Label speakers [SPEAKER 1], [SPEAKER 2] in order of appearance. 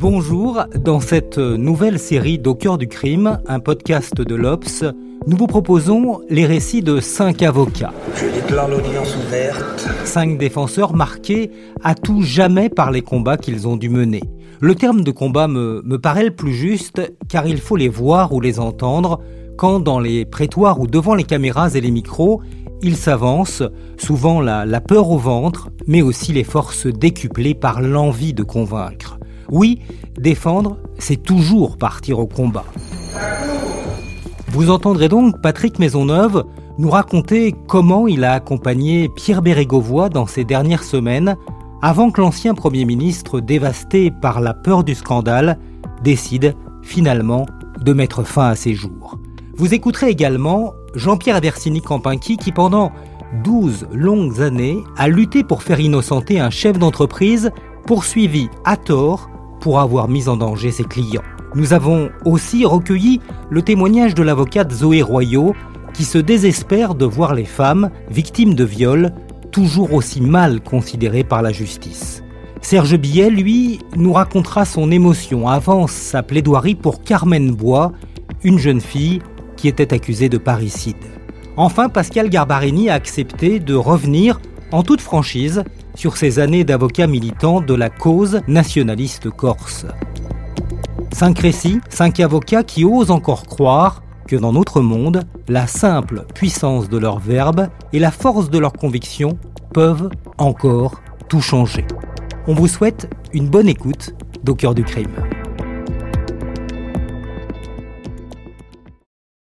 [SPEAKER 1] Bonjour, dans cette nouvelle série d'Au cœur du crime, un podcast de l'Obs, nous vous proposons les récits de cinq avocats.
[SPEAKER 2] Je déclare l'audience ouverte.
[SPEAKER 1] Cinq défenseurs marqués à tout jamais par les combats qu'ils ont dû mener. Le terme de combat me, me paraît le plus juste car il faut les voir ou les entendre quand dans les prétoires ou devant les caméras et les micros, ils s'avancent, souvent la, la peur au ventre, mais aussi les forces décuplées par l'envie de convaincre. Oui, défendre, c'est toujours partir au combat. Vous entendrez donc Patrick Maisonneuve nous raconter comment il a accompagné Pierre Bérégovoy dans ces dernières semaines avant que l'ancien Premier ministre, dévasté par la peur du scandale, décide finalement de mettre fin à ses jours. Vous écouterez également Jean-Pierre Aversini-Campinki qui pendant 12 longues années a lutté pour faire innocenter un chef d'entreprise poursuivi à tort pour avoir mis en danger ses clients. Nous avons aussi recueilli le témoignage de l'avocate Zoé Royot, qui se désespère de voir les femmes, victimes de viol, toujours aussi mal considérées par la justice. Serge Billet, lui, nous racontera son émotion avant sa plaidoirie pour Carmen Bois, une jeune fille qui était accusée de parricide. Enfin, Pascal Garbarini a accepté de revenir en toute franchise sur ses années d'avocat militant de la cause nationaliste corse. Cinq récits, cinq avocats qui osent encore croire que dans notre monde, la simple puissance de leur verbe et la force de leur conviction peuvent encore tout changer. On vous souhaite une bonne écoute d'Au cœur du crime.